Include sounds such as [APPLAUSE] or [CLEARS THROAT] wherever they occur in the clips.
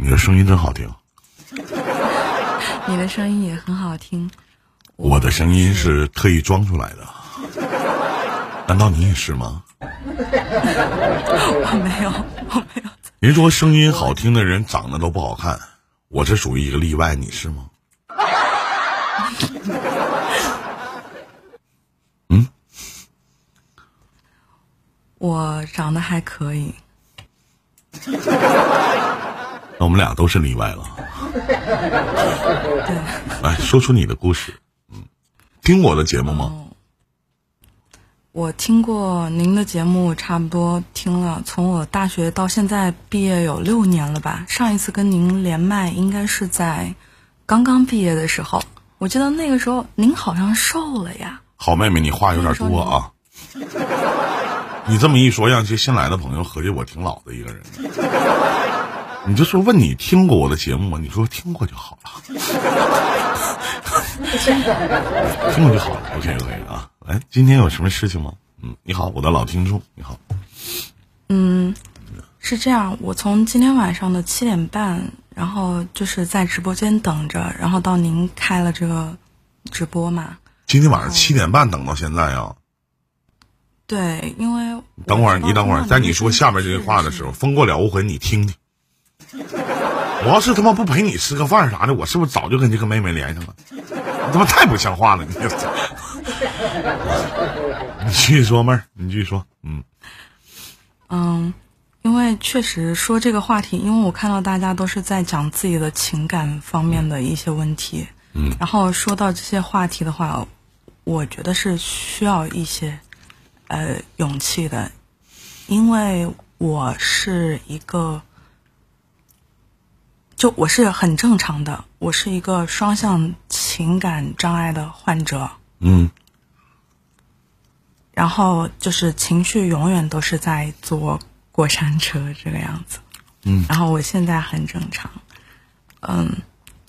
你的声音真好听。你的声音也很好听。我的声音是特意装出来的，难道你也是吗？[LAUGHS] 我没有，我没有。人说声音好听的人长得都不好看，我这属于一个例外，你是吗？[LAUGHS] 嗯，我长得还可以。那我们俩都是例外了。对，来说出你的故事。嗯，听我的节目吗？我听过您的节目，差不多听了从我大学到现在毕业有六年了吧。上一次跟您连麦应该是在刚刚毕业的时候，我记得那个时候您好像瘦了呀。好妹妹，你话有点多啊。你这么一说，让些新来的朋友合计我挺老的一个人。你就说问你听过我的节目吗？你说听过就好了，[LAUGHS] 听过就好了。OK OK 啊，来，今天有什么事情吗？嗯，你好，我的老听众，你好。嗯，是这样，我从今天晚上的七点半，然后就是在直播间等着，然后到您开了这个直播嘛。今天晚上七点半等到现在啊？对，因为等会儿你等会儿，在你说下面这句话的时候，风过了无痕，你听听。我要是他妈不陪你吃个饭啥的，我是不是早就跟这个妹妹连上了？你他妈太不像话了！你，你继续说，妹儿，你继续说。嗯嗯，因为确实说这个话题，因为我看到大家都是在讲自己的情感方面的一些问题。嗯，然后说到这些话题的话，我觉得是需要一些呃勇气的，因为我是一个。就我是很正常的，我是一个双向情感障碍的患者。嗯。然后就是情绪永远都是在坐过山车这个样子。嗯。然后我现在很正常，嗯，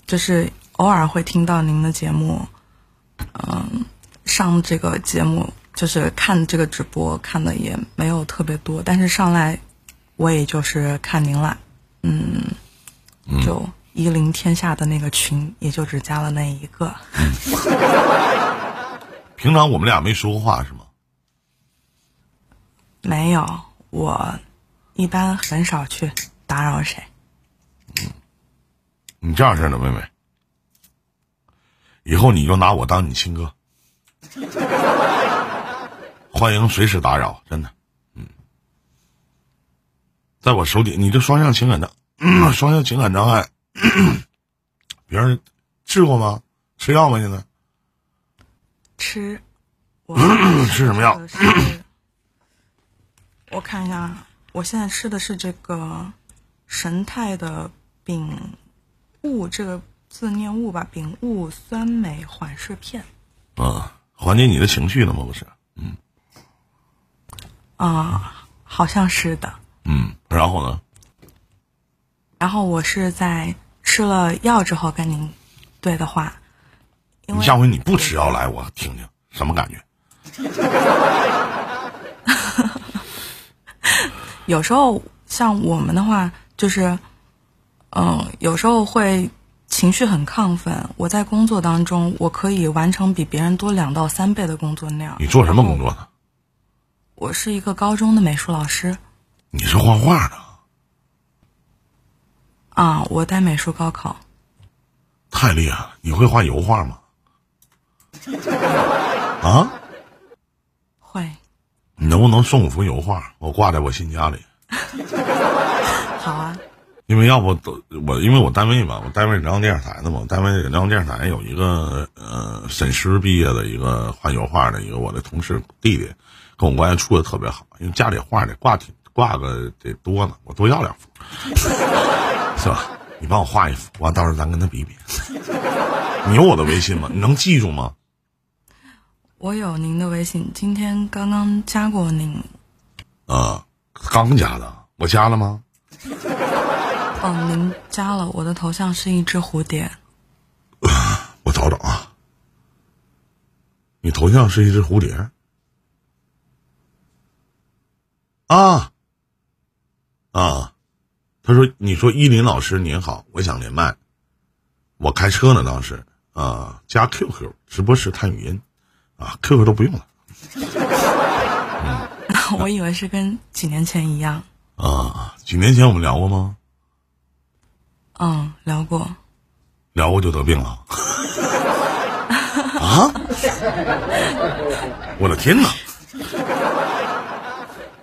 就是偶尔会听到您的节目，嗯，上这个节目就是看这个直播看的也没有特别多，但是上来我也就是看您了，嗯。就一零天下的那个群，也就只加了那一个。平常我们俩没说过话是吗？没有，我一般很少去打扰谁。嗯，你这样式的妹妹，以后你就拿我当你亲哥，[LAUGHS] 欢迎随时打扰，真的。嗯，在我手底，你这双向情感的。[CLEARS THROAT] 双向情感障碍，[CLEARS THROAT] 别人治过吗？吃药吗？现在吃，[CLEARS THROAT] 吃什么药？我看一下，我现在吃的是这个神泰的丙戊，这个字念戊吧，丙戊酸镁缓释片。啊，缓解你的情绪了吗？不是，嗯。啊，好像是的。嗯，然后呢？然后我是在吃了药之后跟您对的话，你下回你不吃药来，我听听什么感觉。[LAUGHS] 有时候像我们的话，就是，嗯，有时候会情绪很亢奋。我在工作当中，我可以完成比别人多两到三倍的工作量。你做什么工作呢？我是一个高中的美术老师。你是画画的？啊，我带美术高考，太厉害了！你会画油画吗？[LAUGHS] 啊？会。你能不能送我幅油画？我挂在我新家里。[LAUGHS] 好啊。因为要不都我，因为我单位嘛，我单位辽宁电视台的嘛，单位辽宁电视台有一个呃沈师毕业的一个画油画的一个我的同事弟弟，跟我关系处的特别好，因为家里画得挂挺挂个得多呢，我多要两幅。[LAUGHS] 是吧？你帮我画一幅，完到时候咱跟他比比。你有我的微信吗？你能记住吗？我有您的微信，今天刚刚加过您。啊，刚加的，我加了吗？哦，您加了，我的头像是一只蝴蝶。[LAUGHS] 我找找啊。你头像是一只蝴蝶。啊。啊。他说：“你说依林老师您好，我想连麦，我开车呢，当时啊，加 QQ 直播室看语音，啊，QQ 都不用了。[LAUGHS] 我以为是跟几年前一样。啊，几年前我们聊过吗？嗯，聊过。聊过就得病了。啊！我的天哪！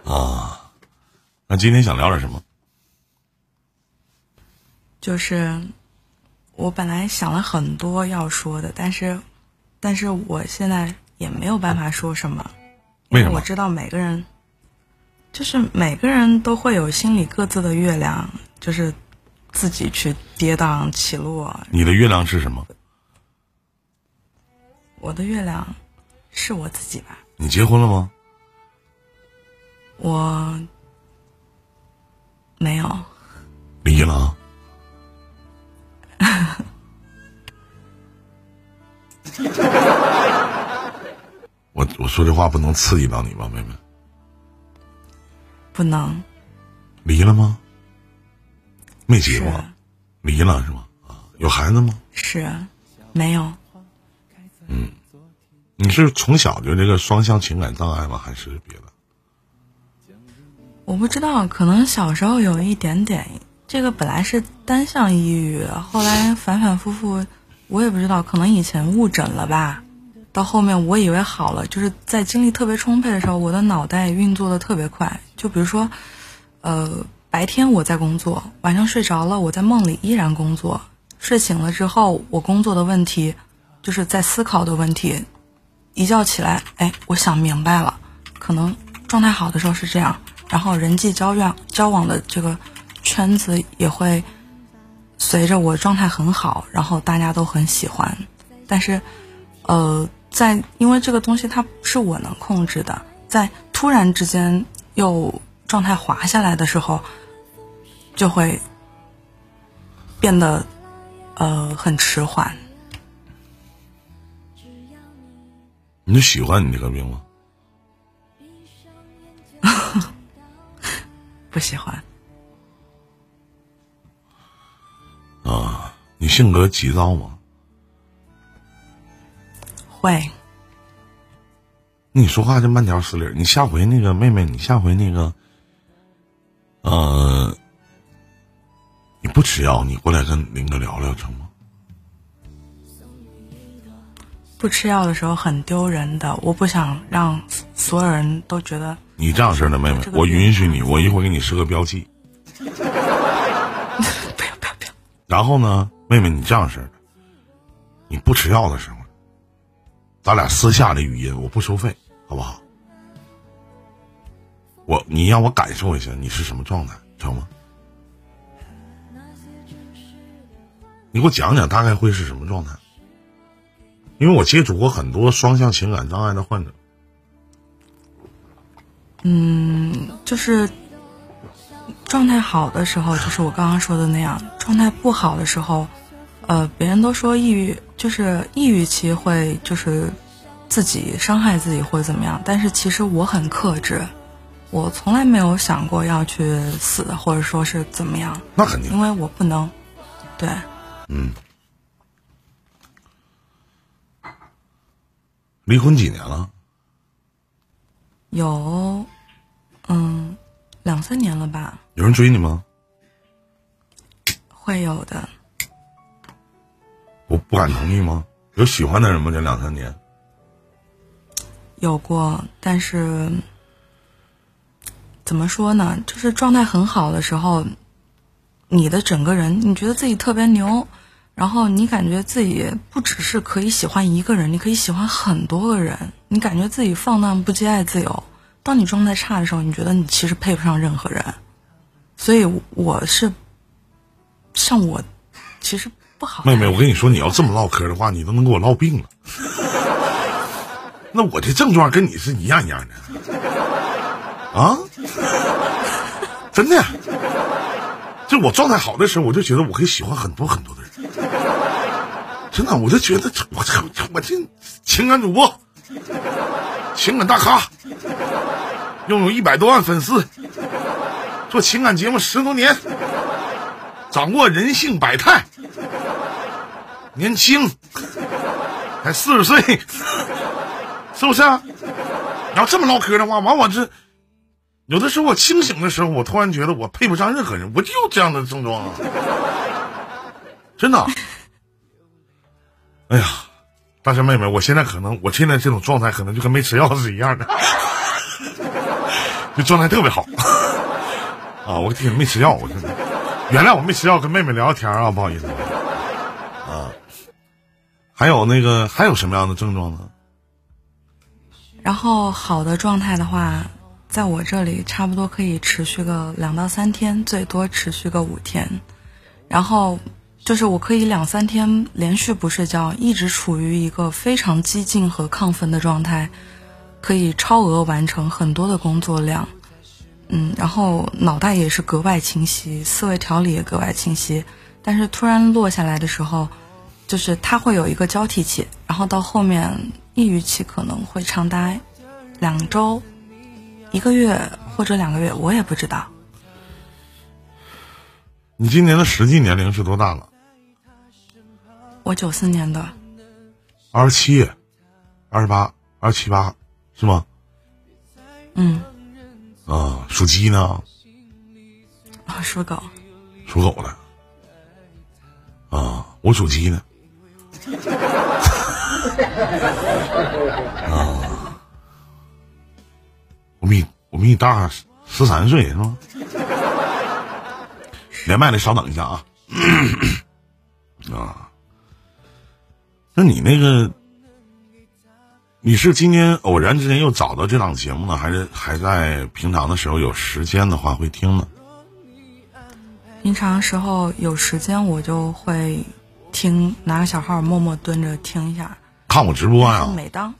啊，那今天想聊点什么？就是我本来想了很多要说的，但是，但是我现在也没有办法说什么，因为什么我知道每个人，就是每个人都会有心里各自的月亮，就是自己去跌宕起落。你的月亮是什么？我的月亮是我自己吧？你结婚了吗？我没有，离了啊。[LAUGHS] 我我说这话不能刺激到你吧，妹妹？不能离了吗？没结过，离了是吗？啊，有孩子吗？是没有。嗯你是从小就这个双向情感障碍吗？还是别的？我不知道，可能小时候有一点点。这个本来是单向抑郁，后来反反复复，我也不知道，可能以前误诊了吧。到后面我以为好了，就是在精力特别充沛的时候，我的脑袋运作的特别快。就比如说，呃，白天我在工作，晚上睡着了，我在梦里依然工作。睡醒了之后，我工作的问题，就是在思考的问题，一觉起来，哎，我想明白了，可能状态好的时候是这样，然后人际交往交往的这个圈子也会随着我状态很好，然后大家都很喜欢，但是，呃，在因为这个东西它不是我能控制的，在突然之间又状态滑下来的时候，就会变得呃很迟缓。你就喜欢你这个病吗？[LAUGHS] 不喜欢，啊，你性格急躁吗？会你说话就慢条斯理。你下回那个妹妹，你下回那个，呃，你不吃药，你过来跟林哥聊聊成吗？不吃药的时候很丢人的，我不想让所有人都觉得你这样式的妹妹这，个我允许你，我一会儿给你设个标记。然后呢，妹妹，你这样式儿的，你不吃药的时候，咱俩私下的语音，我不收费，好不好？我你让我感受一下你是什么状态，成吗？你给我讲讲大概会是什么状态？因为我接触过很多双向情感障碍的患者，嗯就是状态好的时候，就是我刚刚说的那样；状态不好的时候，呃，别人都说抑郁就是抑郁期会就是自己伤害自己或者怎么样，但是其实我很克制，我从来没有想过要去死或者说是怎么样，那肯定因为我不能，对，嗯离婚几年了？有嗯两三年了吧，有人追你吗？会有的。我不敢同意吗？有喜欢的人吗？这两三年？有过，但是怎么说呢？就是状态很好的时候，你的整个人，你觉得自己特别牛，然后你感觉自己不只是可以喜欢一个人，你可以喜欢很多个人，你感觉自己放荡不羁、爱自由。当你状态差的时候，你觉得你其实配不上任何人，所以我是像我其实不好。妹妹，我跟你说，你要这么唠嗑的话，你都能给我唠病了。那我这症状跟你是一样一样的，啊？真的，就我状态好的时候，我就觉得我可以喜欢很多很多的人。真的，我就觉得我这我这情感主播，情感大咖，拥有一百多万粉丝，做情感节目十多年，掌握人性百态，年轻，才四十岁，是不是？你要这么唠嗑的话，往往是有的时候我清醒的时候，我突然觉得我配不上任何人，我就有这样的症状啊，真的。哎呀，大山妹妹，我现在可能，我现在这种状态可能就跟没吃药是一样的，这状态特别好 [LAUGHS] 啊！我天，没吃药，我真的原谅我没吃药，跟妹妹聊聊天啊，不好意思啊。还有那个，还有什么样的症状呢？然后好的状态的话，在我这里差不多可以持续个两到三天，最多持续个五天，然后。就是我可以两三天连续不睡觉，一直处于一个非常激进和亢奋的状态，可以超额完成很多的工作量，嗯，然后脑袋也是格外清晰，思维条理也格外清晰。但是突然落下来的时候，就是它会有一个交替期，然后到后面抑郁期可能会长达两周、一个月或者两个月，我也不知道。你今年的实际年龄是多大了？我九四年的，二十七，二十八，二十七八，是吗？嗯。啊，属鸡呢？啊，属狗。属狗的。啊，我属鸡的。啊，我比我比你大十三岁，是吗？连麦的，稍等一下啊。[CLEARS THROAT] 啊。那你那个，你是今天偶然之间又找到这档节目呢，还是还在平常的时候有时间的话会听呢？平常时候有时间我就会听，拿个小号默默蹲着听一下。看我直播呀？每当，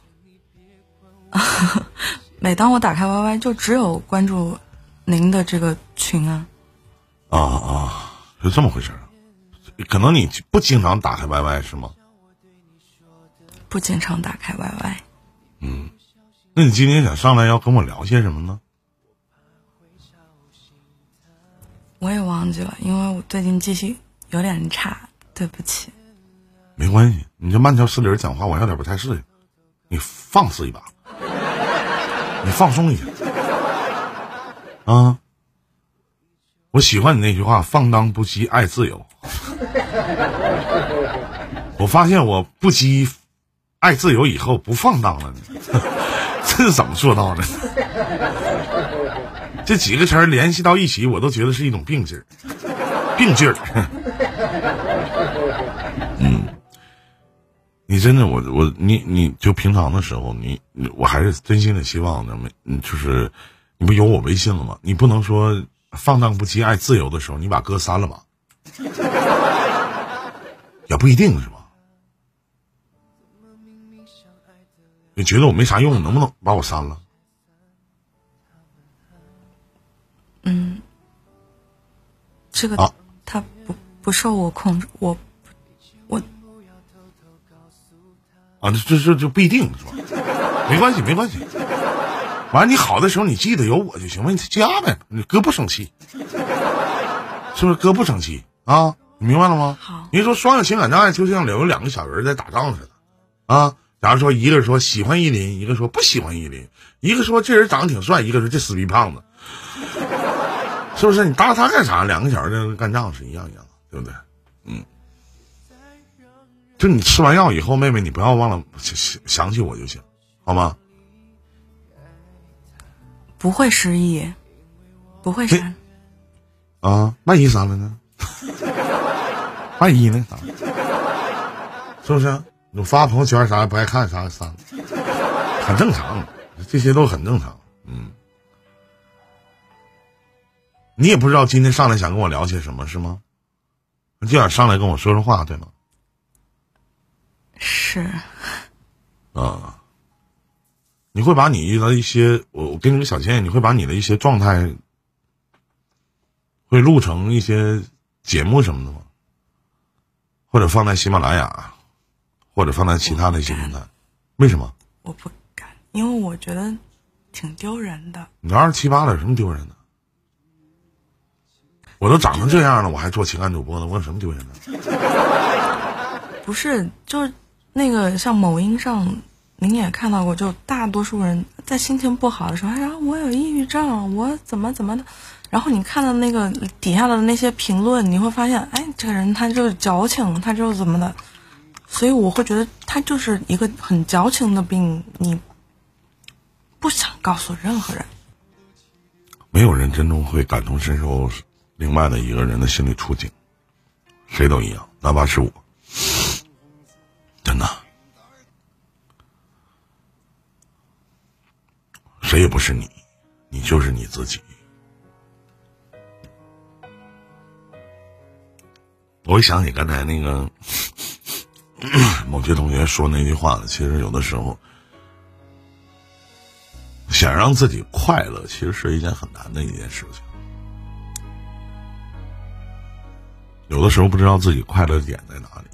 [LAUGHS] 每当我打开 YY，就只有关注您的这个群啊。啊啊，是这么回事啊？可能你不经常打开 YY 是吗？不经常打开 YY，嗯，那你今天想上来要跟我聊些什么呢？我也忘记了，因为我最近记性有点差，对不起。没关系，你这慢条斯理讲话，我有点不太适应。你放肆一把，你放松一下啊！我喜欢你那句话：“放荡不羁，爱自由。[LAUGHS] ”我发现我不羁。爱自由以后不放荡了呢，[LAUGHS] 这是怎么做到的？这几个词儿联系到一起，我都觉得是一种病劲儿，病劲儿。[LAUGHS] 嗯，你真的，我我你你就平常的时候，你我还是真心的希望呢，没就是你不有我微信了吗？你不能说放荡不羁爱自由的时候，你把歌删了吧？[LAUGHS] 也不一定是吧？你觉得我没啥用，能不能把我删了？嗯，这个啊，他不不受我控制，我我啊，这这就不一定是吧？没关系，没关系。完了，你好的时候你记得有我就行了，你加呗。你哥不生气，是不是？哥不生气啊？你明白了吗？好。你说双向情感障碍，就像有两个小人在打仗似的啊。假如说一个说喜欢依林，一个说不喜欢依林，一个说这人长得挺帅，一个说这死逼胖子，是不是？你搭他干啥？两个小人干仗是一样一样，对不对？嗯。就你吃完药以后，妹妹你不要忘了想想起我就行，好吗？不会失忆，不会删。啊，万一删了呢？[LAUGHS] 万一呢？是不是？我发朋友圈啥不爱看啥删，很正常，这些都很正常。嗯，你也不知道今天上来想跟我聊些什么，是吗？就想上来跟我说说话，对吗？是。啊，你会把你遇到一些，我我给你个小建议，你会把你的一些状态，会录成一些节目什么的吗？或者放在喜马拉雅？或者放在其他的一些平台，为什么？我不敢，因为我觉得挺丢人的。你二十七八了，有什么丢人的？我都长成这样了，我还做情感主播呢，我有什么丢人的？[LAUGHS] 不是，就是那个像某音上，您也看到过，就大多数人在心情不好的时候，哎呀，我有抑郁症，我怎么怎么的。然后你看到那个底下的那些评论，你会发现，哎，这个人他就是矫情，他就是怎么的。所以我会觉得他就是一个很矫情的病，你不想告诉任何人。没有人真正会感同身受另外的一个人的心理处境，谁都一样，哪怕是我，真的，谁也不是你，你就是你自己。我一想起刚才那个 [CLEARS THROAT] 某些同学说那句话，其实有的时候。想让自己快乐，其实是一件很难的一件事情。有的时候不知道自己快乐点在哪里，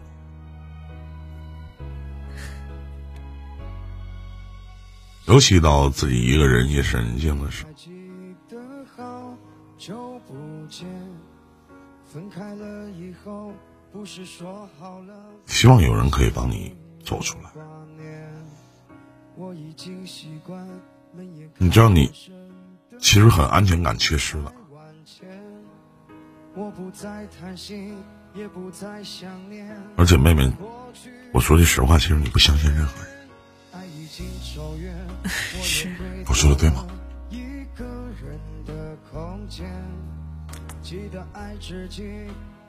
尤其到自己一个人夜深人静的时候。希望有人可以帮你走出来。你知道你其实很安全感缺失了，而且妹妹，我说句实话，其实你不相信任何人。[LAUGHS] 是，我说的对吗？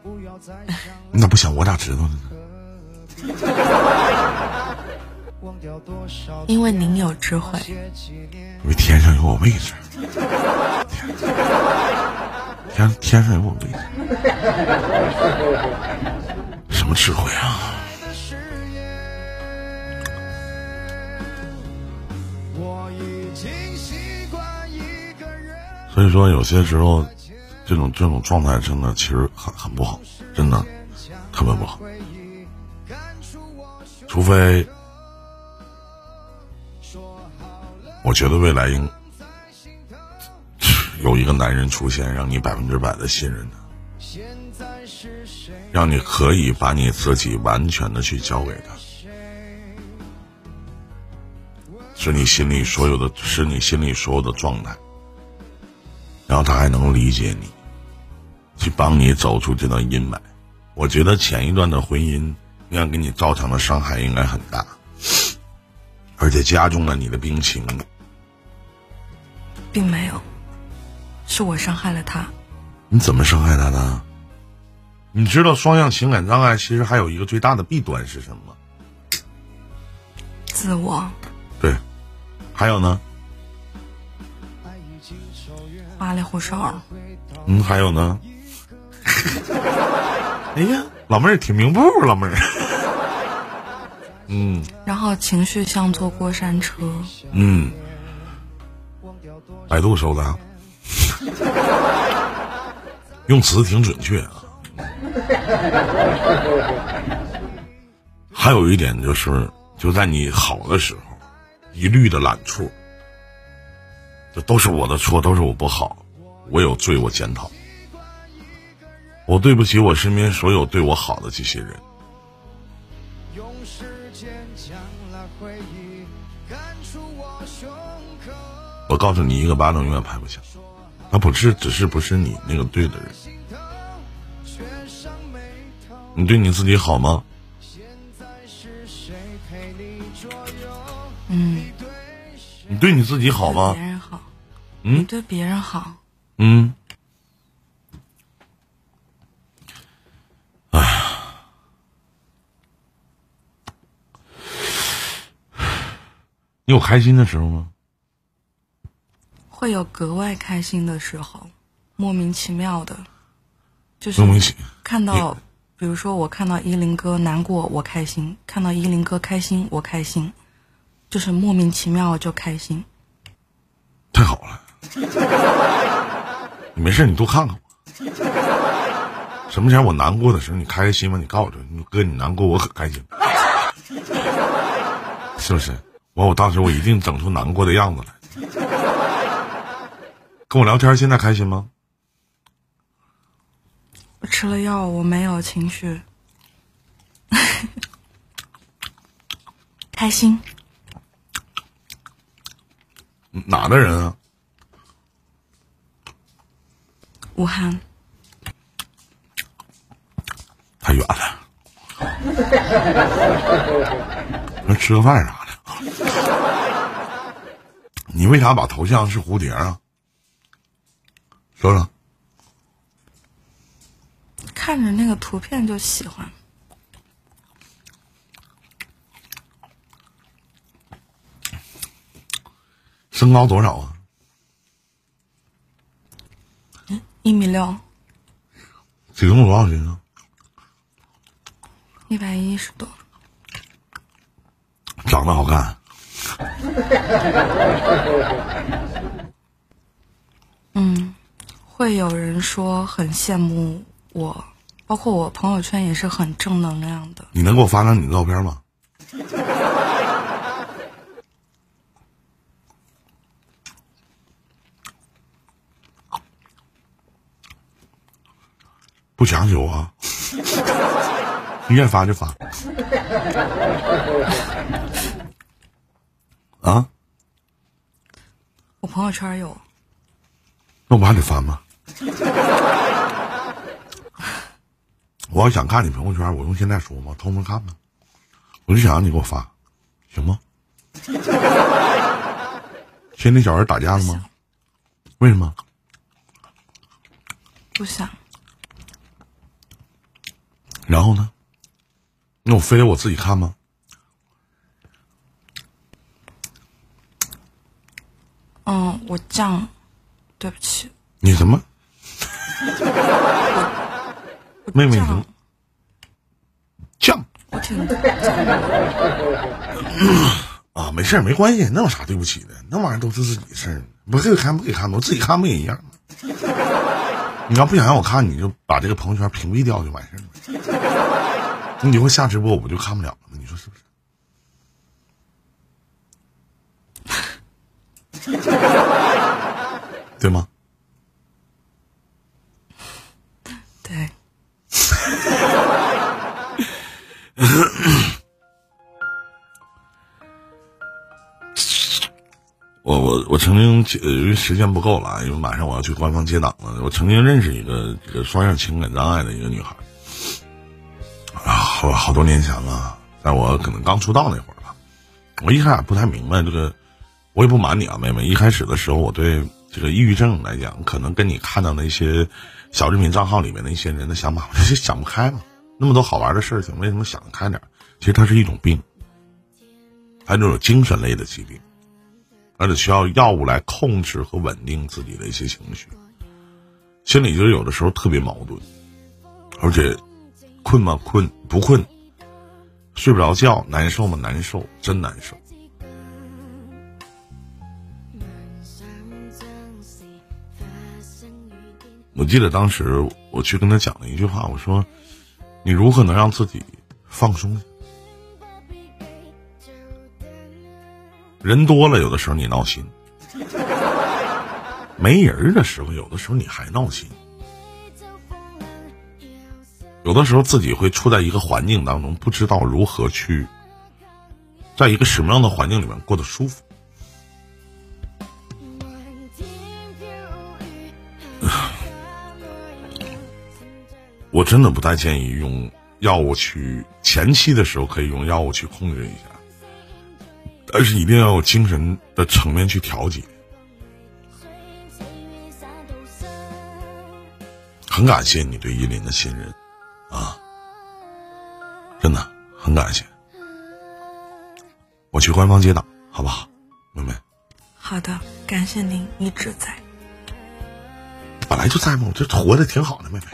[LAUGHS] 你咋不想我咋知道的呢？[LAUGHS] 因为您有智慧，因为天上有我位置，天天上有我位置，什么智慧啊？所以说，有些时候，这种这种状态真的其实很很不好，真的特别不好，除非。我觉得未来应有一个男人出现，让你百分之百的信任他，让你可以把你自己完全的去交给他，是你心里所有的，是你心里所有的状态，然后他还能理解你，去帮你走出这段阴霾。我觉得前一段的婚姻应该给你造成的伤害应该很大，而且加重了你的病情。并没有，是我伤害了他。你怎么伤害他的？你知道双向情感障碍其实还有一个最大的弊端是什么吗？自我。对，还有呢？花里胡哨。嗯，还有呢？[LAUGHS] 哎呀，老妹儿挺明白，老妹儿。[LAUGHS] 嗯。然后情绪像坐过山车。嗯。百度搜的，[LAUGHS] 用词挺准确啊。还有一点就是，就在你好的时候，一律的揽处，这都是我的错，都是我不好，我有罪，我检讨，我对不起我身边所有对我好的这些人。我告诉你，一个巴掌永远拍不响。他不是，只是不是你那个对的人。你对你自己好吗？嗯。你对你自己好吗？别人好。嗯。对别人好。嗯。哎呀。你有开心的时候吗？会有格外开心的时候，莫名其妙的，就是看到，比如说我看到依林哥难过，我开心；看到依林哥开心，我开心，就是莫名其妙就开心。太好了，[LAUGHS] 你没事你多看看我。什么前我难过的时候，你开开心吗？你告诉我，你哥你难过，我可开心，是不是？完，我当时我一定整出难过的样子来。跟我聊天，现在开心吗？我吃了药，我没有情绪，[LAUGHS] 开心。哪的人啊？武汉。太远了。[LAUGHS] 那吃个饭啥的？你为啥把头像是蝴蝶啊？说说。看着那个图片就喜欢。身高多少啊？一米六。体重多少斤啊？一百一十多。长得好看。嗯，会有人说很羡慕我，包括我朋友圈也是很正能量的。你能给我发张你的照片吗？[LAUGHS] 不强求啊，你愿发就发。啊？我朋友圈有。那我还得翻吗？我要想看你朋友圈，我用现在说吗？偷摸看吗？我就想让你给我发，行吗？[LAUGHS] 现在小人打架了吗？为什么？不想。然后呢？那我非得我自己看吗？嗯，我犟，对不起。你什么？妹妹，你犟。我挺啊，没事没关系，那有啥对不起的？那玩意儿都是自己的事儿，不给看不给看，我自己看不也一样吗？你要不想让我看，你就把这个朋友圈屏蔽掉就完事儿了。你以后下直播我不就看不了了吗？你说是不是？[LAUGHS] 对吗？我曾经因为时间不够了，因为马上我要去官方接档了。我曾经认识一个这个双向情感障碍的一个女孩，啊，好好多年前了，在我可能刚出道那会儿吧。我一开始不太明白这个，我也不瞒你啊，妹妹，一开始的时候我对这个抑郁症来讲，可能跟你看到那些小视频账号里面那些人的想法，我就想不开嘛。那么多好玩的事情，为什么想得开点？其实它是一种病，它这种精神类的疾病。而且需要药物来控制和稳定自己的一些情绪，心里就有的时候特别矛盾，而且困吗？困不困？睡不着觉，难受吗？难受，真难受。我记得当时我去跟他讲了一句话，我说：“你如何能让自己放松？”人多了，有的时候你闹心；没人的时候，有的时候你还闹心。有的时候自己会处在一个环境当中，不知道如何去，在一个什么样的环境里面过得舒服。[SIGHS] 我真的不太建议用药物去，前期的时候可以用药物去控制一下。但是一定要有精神的层面去调节。很感谢你对依林的信任，啊，真的很感谢。我去官方接档，好不好，妹妹？好的，感谢您一直在。本来就在嘛，我这活的挺好的，妹妹。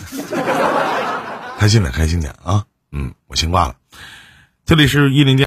[LAUGHS] 开心点，开心点啊！嗯，我先挂了。这里是一零店。